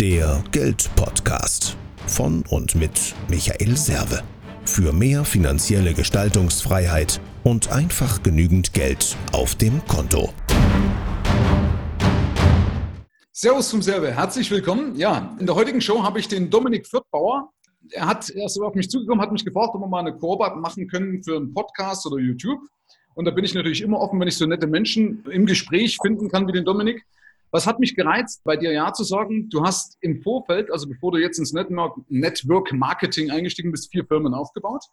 Der Geld-Podcast von und mit Michael Serve. Für mehr finanzielle Gestaltungsfreiheit und einfach genügend Geld auf dem Konto. Servus zum Serve, herzlich willkommen. Ja, in der heutigen Show habe ich den Dominik Fürthbauer. Er hat erst auf mich zugekommen, hat mich gefragt, ob wir mal eine Koop machen können für einen Podcast oder YouTube. Und da bin ich natürlich immer offen, wenn ich so nette Menschen im Gespräch finden kann wie den Dominik. Was hat mich gereizt, bei dir Ja zu sagen? Du hast im Vorfeld, also bevor du jetzt ins Network Marketing eingestiegen bist, vier Firmen aufgebaut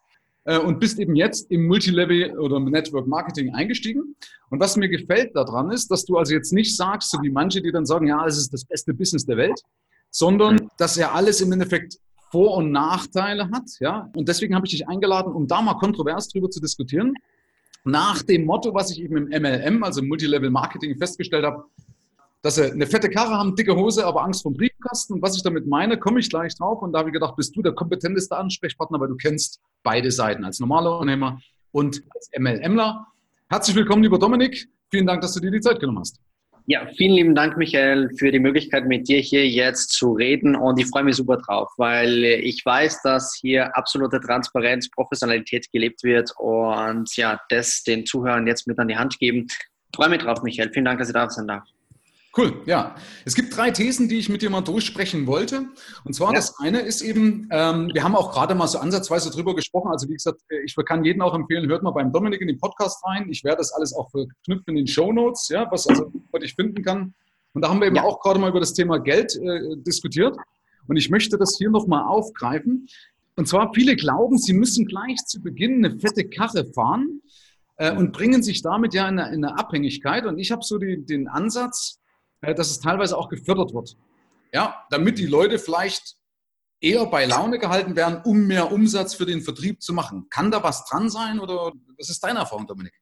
äh, und bist eben jetzt im Multilevel oder im Network Marketing eingestiegen. Und was mir gefällt daran ist, dass du also jetzt nicht sagst, so wie manche, die dann sagen, ja, es ist das beste Business der Welt, sondern dass er alles im Endeffekt vor- und Nachteile hat. Ja? Und deswegen habe ich dich eingeladen, um da mal kontrovers drüber zu diskutieren. Nach dem Motto, was ich eben im MLM, also Multilevel Marketing, festgestellt habe, dass sie eine fette Karre haben, dicke Hose, aber Angst vom Briefkasten. Und was ich damit meine, komme ich gleich drauf. Und da habe ich gedacht, bist du der kompetenteste Ansprechpartner, weil du kennst beide Seiten als normaler Unternehmer und als MLMler. Herzlich willkommen, lieber Dominik. Vielen Dank, dass du dir die Zeit genommen hast. Ja, vielen lieben Dank, Michael, für die Möglichkeit, mit dir hier jetzt zu reden. Und ich freue mich super drauf, weil ich weiß, dass hier absolute Transparenz, Professionalität gelebt wird und ja, das den Zuhörern jetzt mit an die Hand geben. Ich freue mich drauf, Michael. Vielen Dank, dass ich da sein darf. Cool, ja. Es gibt drei Thesen, die ich mit dir mal durchsprechen wollte. Und zwar ja. das eine ist eben, ähm, wir haben auch gerade mal so ansatzweise drüber gesprochen. Also wie gesagt, ich kann jeden auch empfehlen, hört mal beim Dominik in den Podcast rein. Ich werde das alles auch verknüpfen in den Show Notes, ja, was also was ich finden kann. Und da haben wir eben ja. auch gerade mal über das Thema Geld äh, diskutiert. Und ich möchte das hier nochmal aufgreifen. Und zwar, viele glauben, sie müssen gleich zu Beginn eine fette Karre fahren äh, und bringen sich damit ja in eine, in eine Abhängigkeit. Und ich habe so die, den Ansatz, äh, dass es teilweise auch gefördert wird. Ja, damit die Leute vielleicht eher bei Laune gehalten werden, um mehr Umsatz für den Vertrieb zu machen. Kann da was dran sein oder was ist deine Erfahrung, Dominik?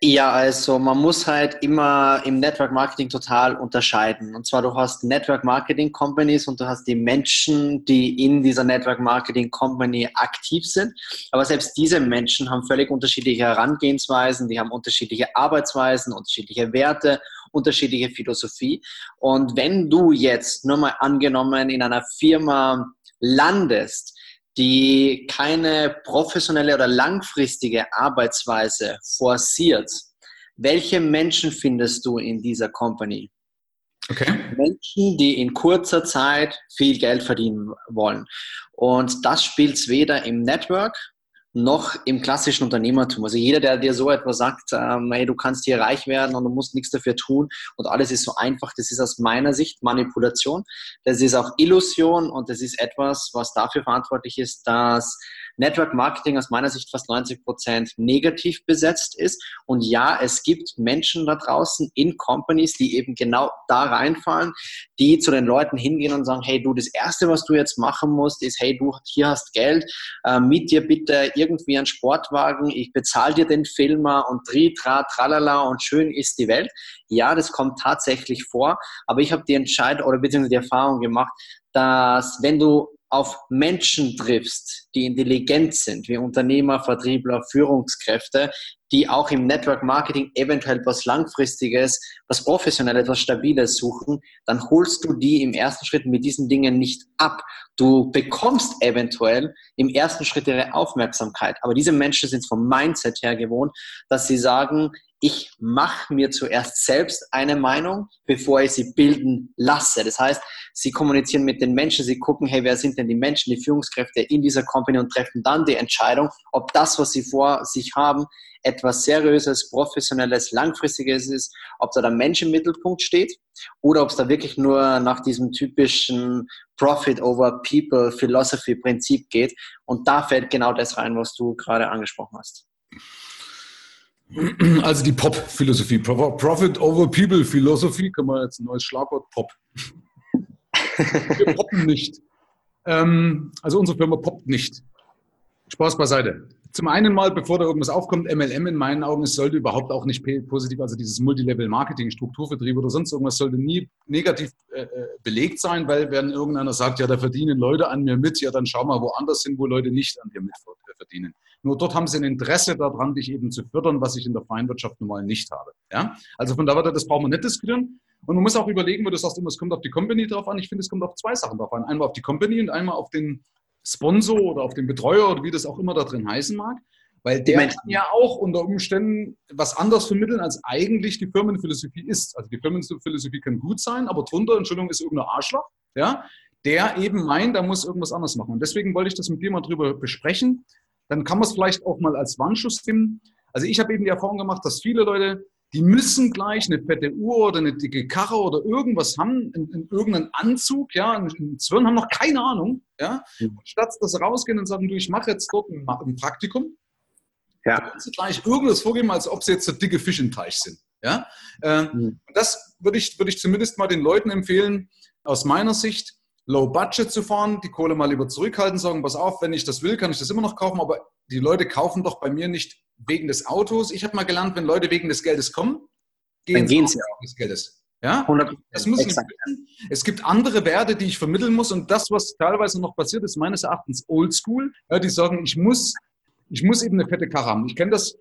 Ja, also man muss halt immer im Network Marketing total unterscheiden. Und zwar du hast Network Marketing Companies und du hast die Menschen, die in dieser Network Marketing Company aktiv sind. Aber selbst diese Menschen haben völlig unterschiedliche Herangehensweisen, die haben unterschiedliche Arbeitsweisen, unterschiedliche Werte, unterschiedliche Philosophie. Und wenn du jetzt nur mal angenommen in einer Firma landest, die keine professionelle oder langfristige Arbeitsweise forciert, welche Menschen findest du in dieser Company? Okay. Menschen, die in kurzer Zeit viel Geld verdienen wollen. Und das spielt es weder im Network noch im klassischen Unternehmertum. Also jeder, der dir so etwas sagt, ähm, hey, du kannst hier reich werden und du musst nichts dafür tun und alles ist so einfach, das ist aus meiner Sicht Manipulation. Das ist auch Illusion und das ist etwas, was dafür verantwortlich ist, dass Network Marketing aus meiner Sicht fast 90 Prozent negativ besetzt ist. Und ja, es gibt Menschen da draußen in Companies, die eben genau da reinfallen, die zu den Leuten hingehen und sagen, hey du, das Erste, was du jetzt machen musst, ist, hey du, hier hast Geld, äh, mit dir bitte irgendwie einen Sportwagen, ich bezahle dir den Filmer und tri, tra, tralala und schön ist die Welt. Ja, das kommt tatsächlich vor, aber ich habe die Entscheidung oder beziehungsweise die Erfahrung gemacht, dass wenn du auf Menschen triffst, die intelligent sind, wie Unternehmer, Vertriebler, Führungskräfte, die auch im Network Marketing eventuell was Langfristiges, was Professionelles, was Stabiles suchen, dann holst du die im ersten Schritt mit diesen Dingen nicht ab. Du bekommst eventuell im ersten Schritt ihre Aufmerksamkeit. Aber diese Menschen sind vom Mindset her gewohnt, dass sie sagen, ich mache mir zuerst selbst eine Meinung, bevor ich sie bilden lasse. Das heißt, sie kommunizieren mit den Menschen, sie gucken, hey, wer sind denn die Menschen, die Führungskräfte in dieser Company und treffen dann die Entscheidung, ob das, was sie vor sich haben, etwas Seriöses, Professionelles, Langfristiges ist, ob da der Mensch im Mittelpunkt steht oder ob es da wirklich nur nach diesem typischen Profit over People Philosophy Prinzip geht. Und da fällt genau das rein, was du gerade angesprochen hast. Also die Pop-Philosophie, Profit over People Philosophie, können wir jetzt ein neues Schlagwort Pop. Wir poppen nicht. Ähm, also unsere Firma poppt nicht. Spaß beiseite. Zum einen mal, bevor da irgendwas aufkommt, MLM in meinen Augen, es sollte überhaupt auch nicht positiv, also dieses Multilevel-Marketing, Strukturvertrieb oder sonst irgendwas sollte nie negativ äh, äh, belegt sein, weil wenn irgendeiner sagt, ja, da verdienen Leute an mir mit, ja, dann schau mal woanders hin, wo Leute nicht an dir mit verdienen. Nur dort haben sie ein Interesse daran, dich eben zu fördern, was ich in der freien Wirtschaft normal nicht habe. Ja? Also von daher, das brauchen wir nicht diskutieren. Und man muss auch überlegen, wo du sagst, es kommt auf die Company drauf an. Ich finde, es kommt auf zwei Sachen drauf an. Einmal auf die Company und einmal auf den Sponsor oder auf den Betreuer oder wie das auch immer da drin heißen mag. Weil der kann ja auch unter Umständen was anderes vermitteln, als eigentlich die Firmenphilosophie ist. Also die Firmenphilosophie kann gut sein, aber drunter, Entschuldigung, ist irgendein Arschloch, ja, der eben meint, da muss irgendwas anders machen. Und deswegen wollte ich das mit dir mal drüber besprechen. Dann kann man es vielleicht auch mal als Warnschuss nehmen. Also ich habe eben die Erfahrung gemacht, dass viele Leute, die müssen gleich eine fette Uhr oder eine dicke Karre oder irgendwas haben, in, in irgendeinen Anzug, ja, einen Zwirn, haben noch keine Ahnung, ja. Mhm. Statt dass sie rausgehen und sagen, du, ich mache jetzt dort ein, ein Praktikum, ja. Da sie gleich irgendwas vorgeben, als ob sie jetzt so dicke Fisch im Teich sind. Ja? Äh, mhm. Das würde ich, würde ich zumindest mal den Leuten empfehlen, aus meiner Sicht, Low Budget zu fahren, die Kohle mal lieber zurückhalten, sagen, pass auf, wenn ich das will, kann ich das immer noch kaufen, aber die Leute kaufen doch bei mir nicht wegen des Autos. Ich habe mal gelernt, wenn Leute wegen des Geldes kommen, gehen, sie auch wegen des Geldes. Ja, das muss ich wissen. Es gibt andere Werte, die ich vermitteln muss und das, was teilweise noch passiert, ist meines Erachtens Oldschool. Ja, die sagen, ich muss ich muss eben eine fette Karre haben. Ich kenne das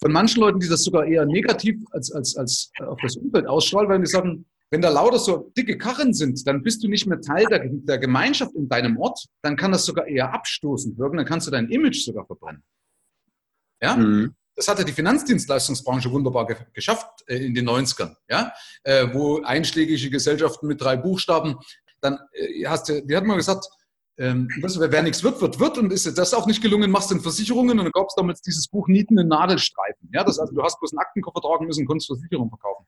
von manchen Leuten, die das sogar eher negativ als, als, als auf das Umfeld ausstrahlen, weil die sagen, wenn da lauter so dicke Karren sind, dann bist du nicht mehr Teil der, der Gemeinschaft in deinem Ort, dann kann das sogar eher abstoßend wirken, dann kannst du dein Image sogar verbrennen. Ja? Mhm. Das hatte die Finanzdienstleistungsbranche wunderbar ge geschafft äh, in den 90ern, ja? Äh, wo einschlägige Gesellschaften mit drei Buchstaben, dann äh, hast du, die hat mal gesagt, ähm, wer nichts wird, wird, wird. Und ist das auch nicht gelungen, machst du in Versicherungen und dann gab es damals dieses Buch Nieten in Nadelstreifen. Ja, das, also du hast bloß einen Aktenkoffer tragen müssen und konntest Versicherung verkaufen.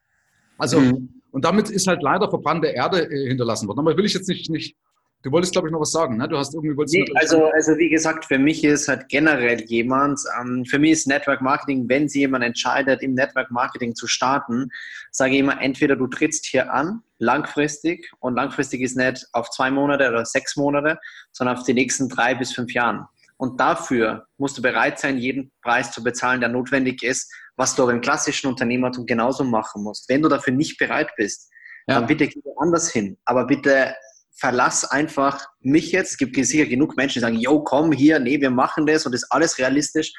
Also, mhm. Und damit ist halt leider verbrannte Erde äh, hinterlassen worden. Aber will ich jetzt nicht, nicht Du wolltest, glaube ich, noch was sagen, ne? Du hast irgendwie wolltest nee, also, also wie gesagt, für mich ist halt generell jemand, ähm, für mich ist Network Marketing, wenn sich jemand entscheidet, im Network Marketing zu starten, sage ich immer, entweder du trittst hier an, langfristig, und langfristig ist nicht auf zwei Monate oder sechs Monate, sondern auf die nächsten drei bis fünf Jahren. Und dafür musst du bereit sein, jeden Preis zu bezahlen, der notwendig ist, was du aber im klassischen Unternehmertum genauso machen musst. Wenn du dafür nicht bereit bist, ja. dann bitte geh anders hin. Aber bitte verlass einfach mich jetzt. Es gibt sicher genug Menschen, die sagen, yo, komm hier, nee, wir machen das und das ist alles realistisch.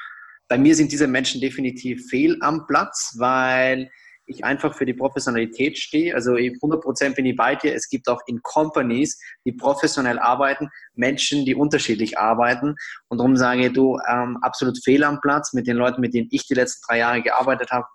Bei mir sind diese Menschen definitiv fehl am Platz, weil ich einfach für die Professionalität stehe. Also 100% bin ich bei dir. Es gibt auch in Companies, die professionell arbeiten, Menschen, die unterschiedlich arbeiten. Und darum sage ich, du, ähm, absolut fehl am Platz mit den Leuten, mit denen ich die letzten drei Jahre gearbeitet habe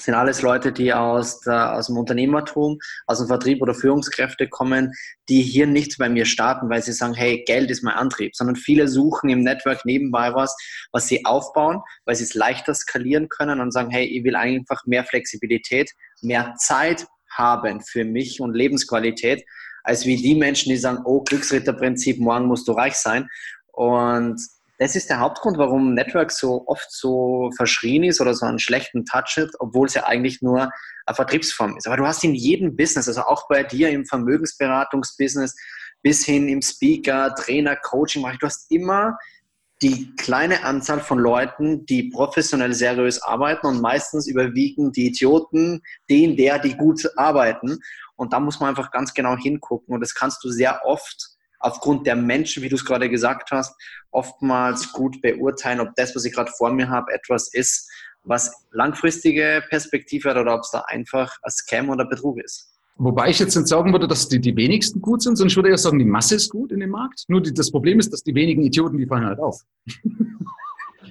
sind alles Leute, die aus, der, aus dem Unternehmertum, aus dem Vertrieb oder Führungskräfte kommen, die hier nicht bei mir starten, weil sie sagen, hey, Geld ist mein Antrieb, sondern viele suchen im Network nebenbei was, was sie aufbauen, weil sie es leichter skalieren können und sagen, hey, ich will einfach mehr Flexibilität, mehr Zeit haben für mich und Lebensqualität, als wie die Menschen, die sagen, oh, Glücksritterprinzip, morgen musst du reich sein. Und das ist der Hauptgrund, warum Network so oft so verschrien ist oder so einen schlechten Touch hat, obwohl es ja eigentlich nur eine Vertriebsform ist. Aber du hast in jedem Business, also auch bei dir im Vermögensberatungsbusiness bis hin im Speaker, Trainer, Coaching, du hast immer die kleine Anzahl von Leuten, die professionell seriös arbeiten und meistens überwiegen die Idioten, den, der, die gut arbeiten. Und da muss man einfach ganz genau hingucken. Und das kannst du sehr oft aufgrund der Menschen, wie du es gerade gesagt hast, oftmals gut beurteilen, ob das, was ich gerade vor mir habe, etwas ist, was langfristige Perspektive hat oder ob es da einfach ein Scam oder Betrug ist. Wobei ich jetzt nicht sagen würde, dass die, die wenigsten gut sind, sondern ich würde eher sagen, die Masse ist gut in dem Markt. Nur die, das Problem ist, dass die wenigen Idioten, die fallen halt auf.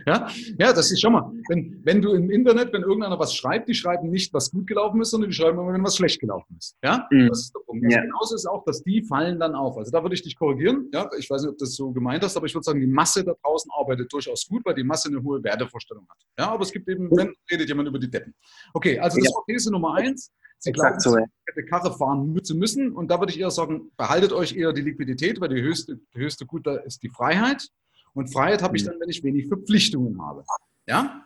Ja, ja das ist schon mal. Wenn, wenn du im Internet, wenn irgendeiner was schreibt, die schreiben nicht, was gut gelaufen ist, sondern die schreiben immer, wenn was schlecht gelaufen ist. Ja, mhm. das ist der Punkt. Ja. Genauso ist auch, dass die fallen dann auf. Also da würde ich dich korrigieren. Ja, ich weiß nicht, ob du das so gemeint hast, aber ich würde sagen, die Masse da draußen arbeitet durchaus gut, weil die Masse eine hohe Wertevorstellung hat. Ja, aber es gibt eben, wenn redet jemand über die Deppen. Okay, also das war These Nummer eins. Sie glauben, so, ja. Karre fahren zu müssen. Und da würde ich eher sagen, behaltet euch eher die Liquidität, weil die höchste, die höchste Gut da ist die Freiheit. Und Freiheit habe ich mhm. dann, wenn ich wenig Verpflichtungen habe. Ja?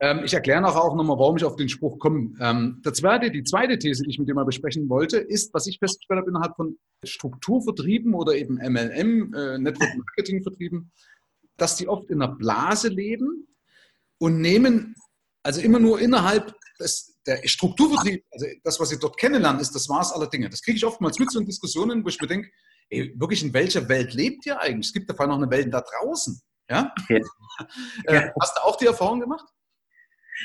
Ähm, ich erkläre nachher auch nochmal, warum ich auf den Spruch komme. Ähm, der zweite, die zweite These, die ich mit dir mal besprechen wollte, ist, was ich festgestellt habe innerhalb von Strukturvertrieben oder eben MLM, äh, Network Marketing Vertrieben, dass die oft in einer Blase leben und nehmen, also immer nur innerhalb des, der Strukturvertrieb, also das, was sie dort kennenlernen, ist das Maß aller Dinge. Das kriege ich oftmals mit so in Diskussionen, wo ich mir denke, ey, wirklich in welcher Welt lebt ihr eigentlich? Es gibt davon noch eine Welt da draußen. Ja? ja. Äh, hast du auch die Erfahrung gemacht?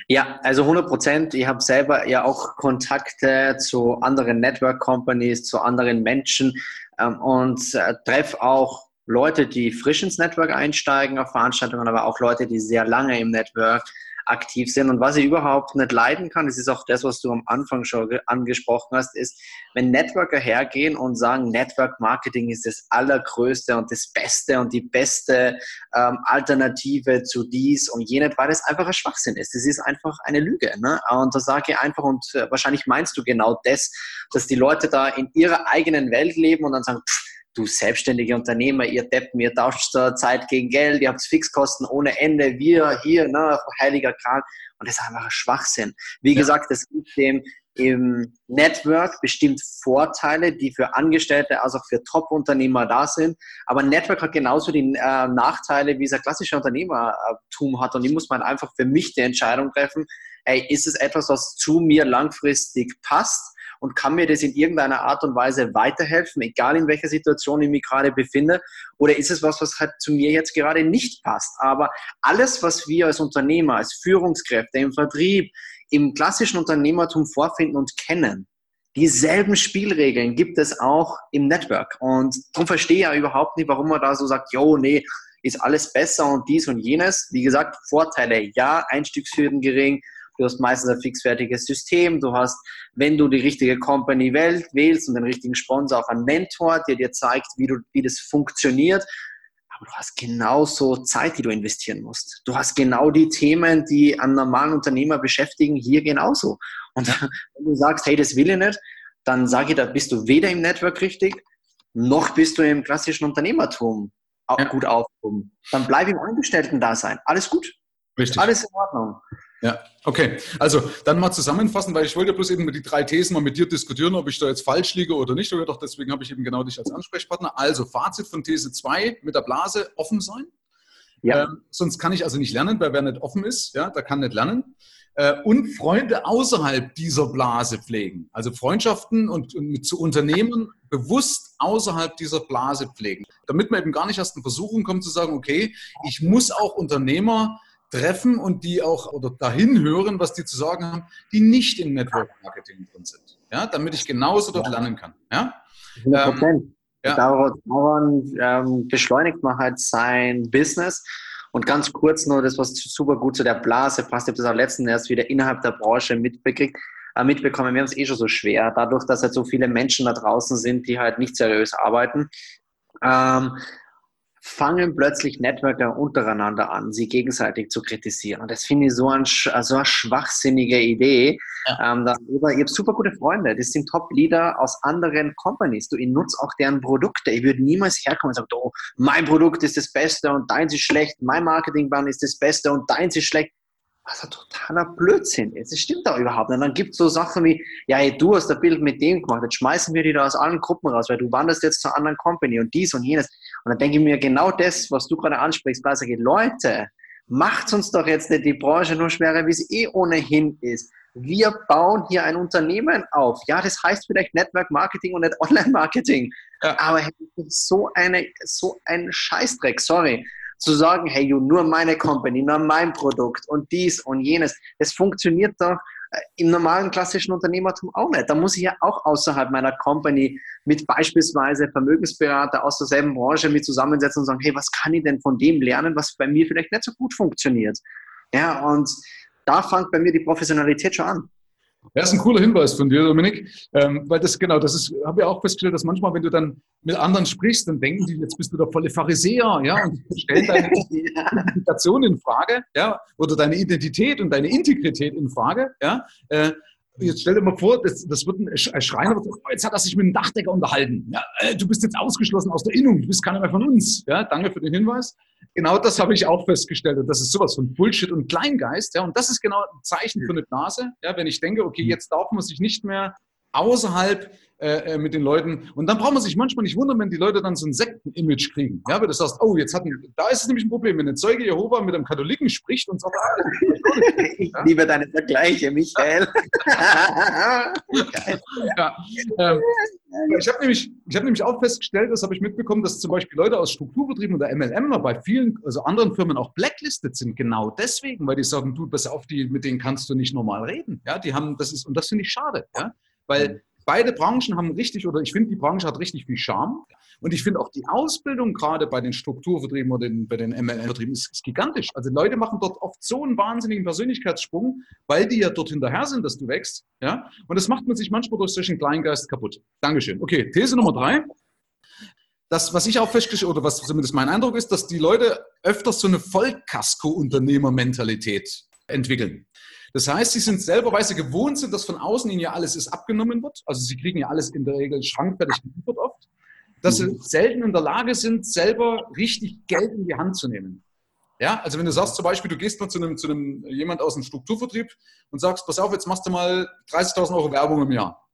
Ja, also 100 Prozent. Ich habe selber ja auch Kontakte zu anderen Network Companies, zu anderen Menschen ähm, und äh, treffe auch Leute, die frisch ins Network einsteigen auf Veranstaltungen, aber auch Leute, die sehr lange im Network aktiv sind. Und was ich überhaupt nicht leiden kann, das ist auch das, was du am Anfang schon angesprochen hast, ist, wenn Networker hergehen und sagen, Network Marketing ist das Allergrößte und das Beste und die beste ähm, Alternative zu dies und jenes, weil das einfach ein Schwachsinn ist. Das ist einfach eine Lüge. Ne? Und da sage ich einfach, und äh, wahrscheinlich meinst du genau das, dass die Leute da in ihrer eigenen Welt leben und dann sagen, pff, du selbstständige Unternehmer, ihr Deppen, ihr tauscht Zeit gegen Geld, ihr habt Fixkosten ohne Ende, wir hier, ne, heiliger Kran. Und das ist einfach ein Schwachsinn. Wie ja. gesagt, es gibt dem im Network bestimmt Vorteile, die für Angestellte, also für Top-Unternehmer da sind. Aber Network hat genauso die äh, Nachteile, wie es ein klassischer Unternehmertum hat. Und ich muss mal einfach für mich die Entscheidung treffen, ey, ist es etwas, was zu mir langfristig passt? Und kann mir das in irgendeiner Art und Weise weiterhelfen, egal in welcher Situation ich mich gerade befinde? Oder ist es was, was halt zu mir jetzt gerade nicht passt? Aber alles, was wir als Unternehmer, als Führungskräfte im Vertrieb, im klassischen Unternehmertum vorfinden und kennen, dieselben Spielregeln gibt es auch im Network. Und darum verstehe ich ja überhaupt nicht, warum man da so sagt, jo, nee, ist alles besser und dies und jenes. Wie gesagt, Vorteile, ja, Einstiegshürden gering, Du hast meistens ein fixfertiges System. Du hast, wenn du die richtige Company wählst und den richtigen Sponsor, auch einen Mentor, der dir zeigt, wie, du, wie das funktioniert. Aber du hast genauso Zeit, die du investieren musst. Du hast genau die Themen, die einen normalen Unternehmer beschäftigen, hier genauso. Und wenn du sagst, hey, das will ich nicht, dann sage ich, da bist du weder im Network richtig, noch bist du im klassischen Unternehmertum ja. gut aufgehoben. Dann bleib im Angestellten-Dasein. Alles gut. Richtig. Alles in Ordnung. Ja, okay. Also dann mal zusammenfassen, weil ich wollte bloß eben die drei Thesen mal mit dir diskutieren, ob ich da jetzt falsch liege oder nicht. Oder doch deswegen habe ich eben genau dich als Ansprechpartner. Also Fazit von These 2 mit der Blase offen sein. Ja. Ähm, sonst kann ich also nicht lernen, weil wer nicht offen ist, ja, der kann nicht lernen. Äh, und Freunde außerhalb dieser Blase pflegen. Also Freundschaften und, und zu Unternehmen bewusst außerhalb dieser Blase pflegen. Damit man eben gar nicht erst in Versuchung kommt zu sagen, okay, ich muss auch Unternehmer treffen und die auch oder dahin hören, was die zu sagen haben, die nicht im Network Marketing drin sind. Ja, damit ich genauso dort lernen kann. Ja? 100 Prozent. Ähm, ja. Daran ähm, beschleunigt man halt sein Business. Und ganz kurz nur das, was super gut zu der Blase passt. Ich habe das auch letzten erst wieder innerhalb der Branche mitbekriegt, äh, mitbekommen. Wir haben es eh schon so schwer, dadurch, dass halt so viele Menschen da draußen sind, die halt nicht seriös arbeiten. Ähm, fangen plötzlich Networker untereinander an, sie gegenseitig zu kritisieren. Und das finde ich so, ein, so eine schwachsinnige Idee. Ja. Ähm, dass, ich habe super gute Freunde, das sind Top-Leader aus anderen Companies. Du, ich nutze auch deren Produkte. Ich würde niemals herkommen und sagen, oh, mein Produkt ist das Beste und deins ist schlecht, mein Marketingplan ist das Beste und deins ist schlecht was ein totaler Blödsinn ist. Das stimmt doch überhaupt nicht. Und dann gibt es so Sachen wie, ja, hey, du hast ein Bild mit dem gemacht, jetzt schmeißen wir die da aus allen Gruppen raus, weil du wanderst jetzt zur anderen Company und dies und jenes. Und dann denke ich mir, genau das, was du gerade ansprichst, weil geht, Leute, macht uns doch jetzt nicht die Branche nur schwerer, wie sie eh ohnehin ist. Wir bauen hier ein Unternehmen auf. Ja, das heißt vielleicht Network Marketing und nicht Online Marketing. Ja. Aber so eine, so ein Scheißdreck, sorry zu sagen, hey, you, nur meine Company, nur mein Produkt und dies und jenes, das funktioniert doch äh, im normalen klassischen Unternehmertum auch nicht. Da muss ich ja auch außerhalb meiner Company mit beispielsweise Vermögensberater aus derselben Branche mit zusammensetzen und sagen, hey, was kann ich denn von dem lernen, was bei mir vielleicht nicht so gut funktioniert? Ja, und da fängt bei mir die Professionalität schon an. Das ist ein cooler Hinweis von dir, Dominik, ähm, weil das genau, das ist, habe ich auch festgestellt, dass manchmal, wenn du dann mit anderen sprichst, dann denken die, jetzt bist du der volle Pharisäer, ja, und stellen deine Identifikation in Frage, ja, oder deine Identität und deine Integrität in Frage, ja. Äh, Jetzt stell dir mal vor, das, das wird ein Schreiner, oh, jetzt hat er sich mit dem Dachdecker unterhalten. Ja, äh, du bist jetzt ausgeschlossen aus der Innung, du bist keiner mehr von uns. Ja, danke für den Hinweis. Genau das habe ich auch festgestellt. Und das ist sowas von Bullshit und Kleingeist. Ja, und das ist genau ein Zeichen für eine Blase. Ja, wenn ich denke, okay, jetzt darf man sich nicht mehr außerhalb äh, äh, mit den Leuten. Und dann braucht man sich manchmal nicht wundern, wenn die Leute dann so ein Sekten-Image kriegen. Ja, wenn du sagst, oh, jetzt hatten, da ist es nämlich ein Problem, wenn ein Zeuge Jehova mit einem Katholiken spricht und sagt, ah, ich liebe deine Vergleiche, Michael. ja, ähm, ich habe nämlich, hab nämlich auch festgestellt, das habe ich mitbekommen, dass zum Beispiel Leute aus Strukturbetrieben oder MLM bei vielen, also anderen Firmen auch blacklisted sind, genau deswegen, weil die sagen, du, pass auf, die, mit denen kannst du nicht normal reden. Ja, die haben, das ist, und das finde ich schade, ja, weil beide Branchen haben richtig, oder ich finde, die Branche hat richtig viel Charme. Und ich finde auch die Ausbildung gerade bei den Strukturvertrieben oder den, bei den MLM-Vertrieben ist, ist, gigantisch. Also Leute machen dort oft so einen wahnsinnigen Persönlichkeitssprung, weil die ja dort hinterher sind, dass du wächst. Ja? Und das macht man sich manchmal durch solchen Kleingeist kaputt. Dankeschön. Okay, These Nummer drei. Das, was ich auch festgestellt oder was zumindest mein Eindruck ist, dass die Leute öfters so eine Vollkasko-Unternehmer-Mentalität entwickeln. Das heißt, sie sind selber, weil sie gewohnt sind, dass von außen ihnen ja alles ist abgenommen wird. Also sie kriegen ja alles in der Regel schrankfertig geliefert oft. Dass sie mhm. selten in der Lage sind, selber richtig Geld in die Hand zu nehmen. Ja, also wenn du sagst zum Beispiel, du gehst mal zu einem, zu einem jemand aus dem Strukturvertrieb und sagst, pass auf, jetzt machst du mal 30.000 Euro Werbung im Jahr.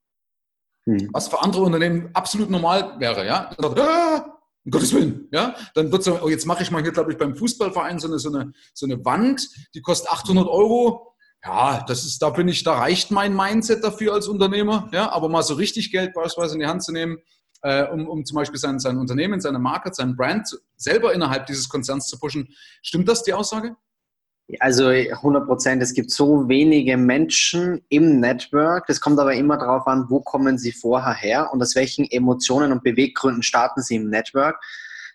Hm. Was für andere Unternehmen absolut normal wäre, ja. Dann sagt, ah, um Gottes Willen, ja. Dann wird so, oh, jetzt mache ich mal hier, glaube ich, beim Fußballverein so eine, so eine, so eine Wand, die kostet 800 Euro ja, das ist, da bin ich, da reicht mein Mindset dafür als Unternehmer, ja, aber mal so richtig Geld beispielsweise in die Hand zu nehmen, äh, um, um zum Beispiel sein, sein Unternehmen, seine Marke, sein Brand selber innerhalb dieses Konzerns zu pushen. Stimmt das, die Aussage? Also 100 Prozent. Es gibt so wenige Menschen im Network. Das kommt aber immer darauf an, wo kommen sie vorher her und aus welchen Emotionen und Beweggründen starten sie im Network,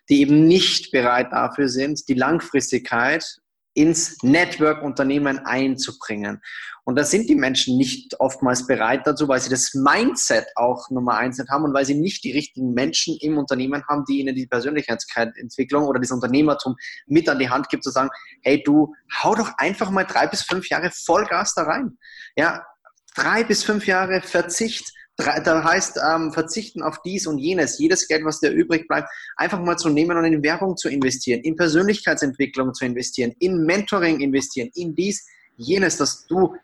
die eben nicht bereit dafür sind, die Langfristigkeit ins Network-Unternehmen einzubringen. Und da sind die Menschen nicht oftmals bereit dazu, weil sie das Mindset auch Nummer eins nicht haben und weil sie nicht die richtigen Menschen im Unternehmen haben, die ihnen die Persönlichkeitsentwicklung oder das Unternehmertum mit an die Hand gibt, zu sagen, hey du, hau doch einfach mal drei bis fünf Jahre Vollgas da rein. Ja, drei bis fünf Jahre Verzicht da heißt ähm, verzichten auf dies und jenes, jedes Geld, was dir übrig bleibt, einfach mal zu nehmen und in Werbung zu investieren, in Persönlichkeitsentwicklung zu investieren, in Mentoring investieren, in dies, jenes, dass du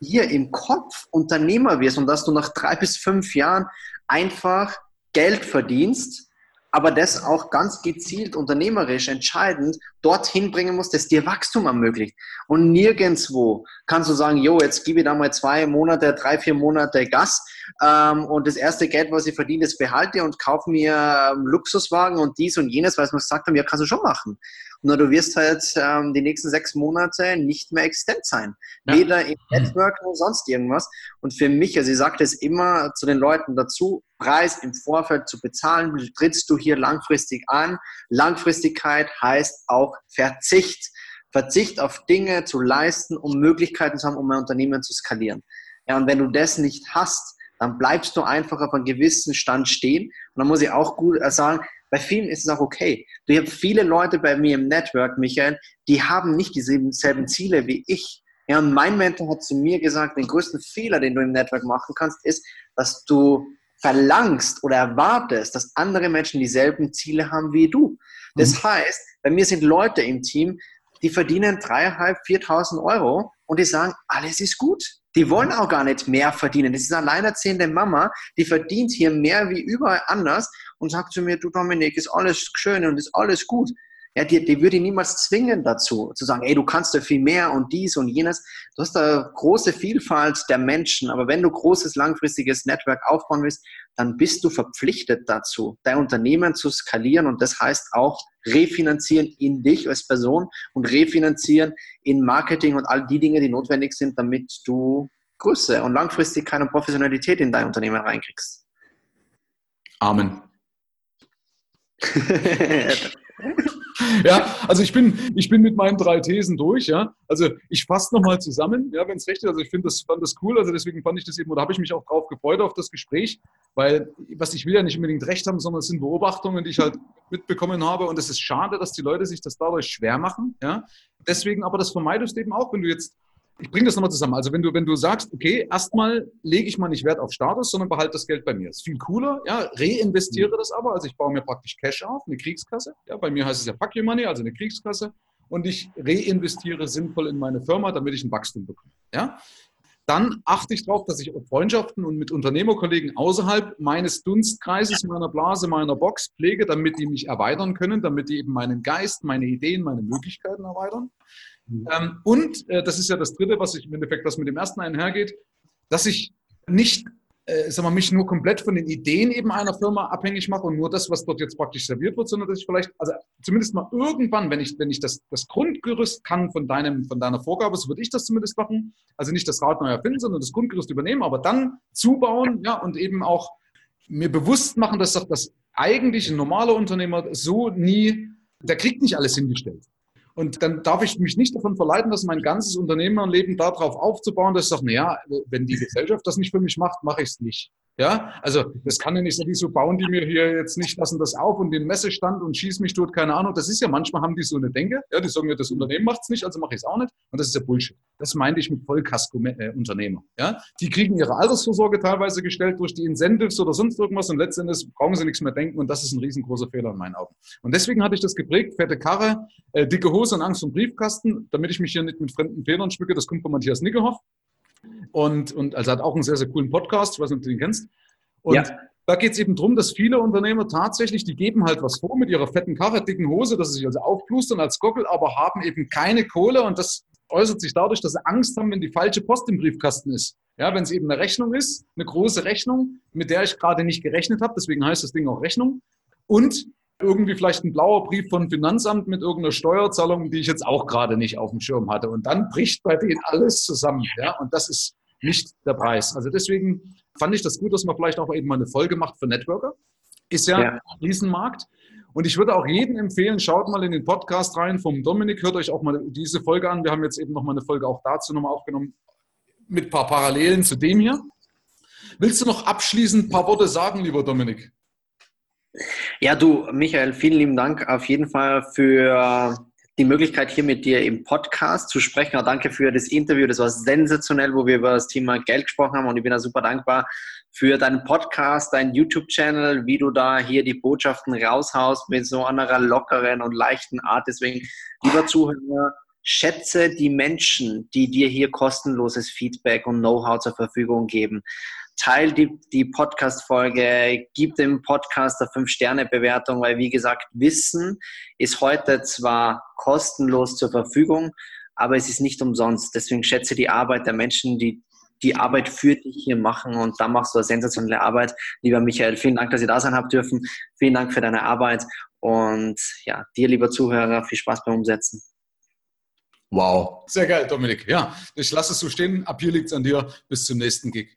hier im Kopf Unternehmer wirst und dass du nach drei bis fünf Jahren einfach Geld verdienst, aber das auch ganz gezielt unternehmerisch entscheidend dorthin bringen musst, dass dir Wachstum ermöglicht. Und nirgendwo kannst du sagen, jo, jetzt gebe ich da mal zwei Monate, drei, vier Monate Gas ähm, und das erste Geld, was ich verdiene, das behalte und kaufe mir ähm, Luxuswagen und dies und jenes, weil es mir gesagt haben, ja, kannst du schon machen. Nur du wirst halt ähm, die nächsten sechs Monate nicht mehr existent sein. Ja. Weder im Network noch sonst irgendwas. Und für mich, also ich sage das immer zu den Leuten dazu, Preis im Vorfeld zu bezahlen, trittst du hier langfristig an. Langfristigkeit heißt auch Verzicht. Verzicht auf Dinge zu leisten, um Möglichkeiten zu haben, um ein Unternehmen zu skalieren. Ja, und wenn du das nicht hast, dann bleibst du einfach auf einem gewissen Stand stehen. Und dann muss ich auch gut sagen, bei vielen ist es auch okay. Du hast viele Leute bei mir im Network, Michael, die haben nicht dieselben Ziele wie ich. Ja, und mein Mentor hat zu mir gesagt, den größten Fehler, den du im Network machen kannst, ist, dass du verlangst oder erwartest, dass andere Menschen dieselben Ziele haben wie du. Das mhm. heißt, bei mir sind Leute im Team, die verdienen dreieinhalb, viertausend Euro und die sagen, alles ist gut. Die wollen auch gar nicht mehr verdienen. Das ist eine alleinerziehende Mama, die verdient hier mehr wie überall anders und sagt zu mir, du Dominik, ist alles schön und ist alles gut. Ja, die, die würde ich niemals zwingen dazu, zu sagen, ey, du kannst ja viel mehr und dies und jenes. Du hast da große Vielfalt der Menschen, aber wenn du großes, langfristiges Netzwerk aufbauen willst, dann bist du verpflichtet dazu, dein Unternehmen zu skalieren und das heißt auch refinanzieren in dich als Person und refinanzieren in Marketing und all die Dinge, die notwendig sind, damit du Größe und Langfristigkeit und Professionalität in dein Unternehmen reinkriegst. Amen. ja, also ich bin, ich bin mit meinen drei Thesen durch, ja. Also ich fasse nochmal zusammen, ja, wenn es recht ist. Also ich finde das, fand das cool, also deswegen fand ich das eben, oder habe ich mich auch drauf gefreut auf das Gespräch, weil was ich will ja nicht unbedingt recht haben, sondern es sind Beobachtungen, die ich halt mitbekommen habe und es ist schade, dass die Leute sich das dadurch schwer machen, ja. Deswegen, aber das vermeidest eben auch, wenn du jetzt ich bringe das nochmal zusammen. Also wenn du, wenn du sagst, okay, erstmal lege ich mal nicht Wert auf Status, sondern behalte das Geld bei mir. Das ist viel cooler, ja, reinvestiere mhm. das aber. Also ich baue mir praktisch Cash auf, eine Kriegskasse. Ja, bei mir heißt es ja Pack Your Money, also eine Kriegskasse. Und ich reinvestiere sinnvoll in meine Firma, damit ich ein Wachstum bekomme. Ja? Dann achte ich darauf, dass ich Freundschaften und mit Unternehmerkollegen außerhalb meines Dunstkreises, meiner Blase, meiner Box pflege, damit die mich erweitern können, damit die eben meinen Geist, meine Ideen, meine Möglichkeiten erweitern. Mhm. Ähm, und äh, das ist ja das Dritte, was ich im Endeffekt, was mit dem ersten einhergeht, dass ich nicht äh, sagen wir, mich nur komplett von den Ideen eben einer Firma abhängig mache und nur das, was dort jetzt praktisch serviert wird, sondern dass ich vielleicht, also zumindest mal irgendwann, wenn ich, wenn ich das, das Grundgerüst kann von deinem, von deiner Vorgabe, so würde ich das zumindest machen. Also nicht das Rad neu erfinden, sondern das Grundgerüst übernehmen, aber dann zubauen, ja, und eben auch mir bewusst machen, dass das eigentliche normale Unternehmer so nie, der kriegt nicht alles hingestellt. Und dann darf ich mich nicht davon verleiten, dass mein ganzes Unternehmerleben darauf aufzubauen, dass ich sage, naja, wenn die Gesellschaft das nicht für mich macht, mache ich es nicht. Ja, also das kann ja nicht so, wieso bauen die mir hier jetzt nicht lassen das auf und den Messestand und schieß mich tot, keine Ahnung. Das ist ja, manchmal haben die so eine Denke, ja, die sagen ja, das Unternehmen macht es nicht, also mache ich es auch nicht. Und das ist ja Bullshit. Das meinte ich mit Vollkasko-Unternehmer. Ja, die kriegen ihre Altersvorsorge teilweise gestellt durch die Incentives oder sonst irgendwas und letztendlich brauchen sie nichts mehr denken und das ist ein riesengroßer Fehler in meinen Augen. Und deswegen hatte ich das geprägt, fette Karre, äh, dicke Hose und Angst um Briefkasten, damit ich mich hier nicht mit fremden Federn schmücke. Das kommt von Matthias Nickehoff. Und, und also hat auch einen sehr, sehr coolen Podcast, ich weiß nicht, ob du den kennst. Und ja. da geht es eben darum, dass viele Unternehmer tatsächlich, die geben halt was vor mit ihrer fetten Karre, dicken Hose, dass sie sich also aufplustern als Gockel, aber haben eben keine Kohle und das äußert sich dadurch, dass sie Angst haben, wenn die falsche Post im Briefkasten ist. Ja, wenn es eben eine Rechnung ist, eine große Rechnung, mit der ich gerade nicht gerechnet habe, deswegen heißt das Ding auch Rechnung. Und irgendwie vielleicht ein blauer Brief von Finanzamt mit irgendeiner Steuerzahlung, die ich jetzt auch gerade nicht auf dem Schirm hatte. Und dann bricht bei denen alles zusammen. Ja? Und das ist nicht der Preis. Also deswegen fand ich das gut, dass man vielleicht auch eben mal eine Folge macht für Networker. Ist ja, ja. ein Riesenmarkt. Und ich würde auch jedem empfehlen, schaut mal in den Podcast rein vom Dominik, hört euch auch mal diese Folge an. Wir haben jetzt eben noch mal eine Folge auch dazu nochmal aufgenommen mit ein paar Parallelen zu dem hier. Willst du noch abschließend ein paar Worte sagen, lieber Dominik? Ja, du, Michael, vielen lieben Dank auf jeden Fall für die Möglichkeit, hier mit dir im Podcast zu sprechen. Auch danke für das Interview. Das war sensationell, wo wir über das Thema Geld gesprochen haben. Und ich bin da super dankbar für deinen Podcast, deinen YouTube-Channel, wie du da hier die Botschaften raushaust mit so einer lockeren und leichten Art. Deswegen, lieber Zuhörer, schätze die Menschen, die dir hier kostenloses Feedback und Know-how zur Verfügung geben teil die, die Podcast-Folge, gib dem Podcast eine 5-Sterne-Bewertung, weil wie gesagt, Wissen ist heute zwar kostenlos zur Verfügung, aber es ist nicht umsonst. Deswegen schätze die Arbeit der Menschen, die die Arbeit für dich hier machen und da machst du eine sensationelle Arbeit. Lieber Michael, vielen Dank, dass ihr da sein habt dürfen. Vielen Dank für deine Arbeit und ja, dir, lieber Zuhörer, viel Spaß beim Umsetzen. Wow, sehr geil, Dominik. Ja, ich lasse es so stehen. Ab hier liegt es an dir. Bis zum nächsten Gig.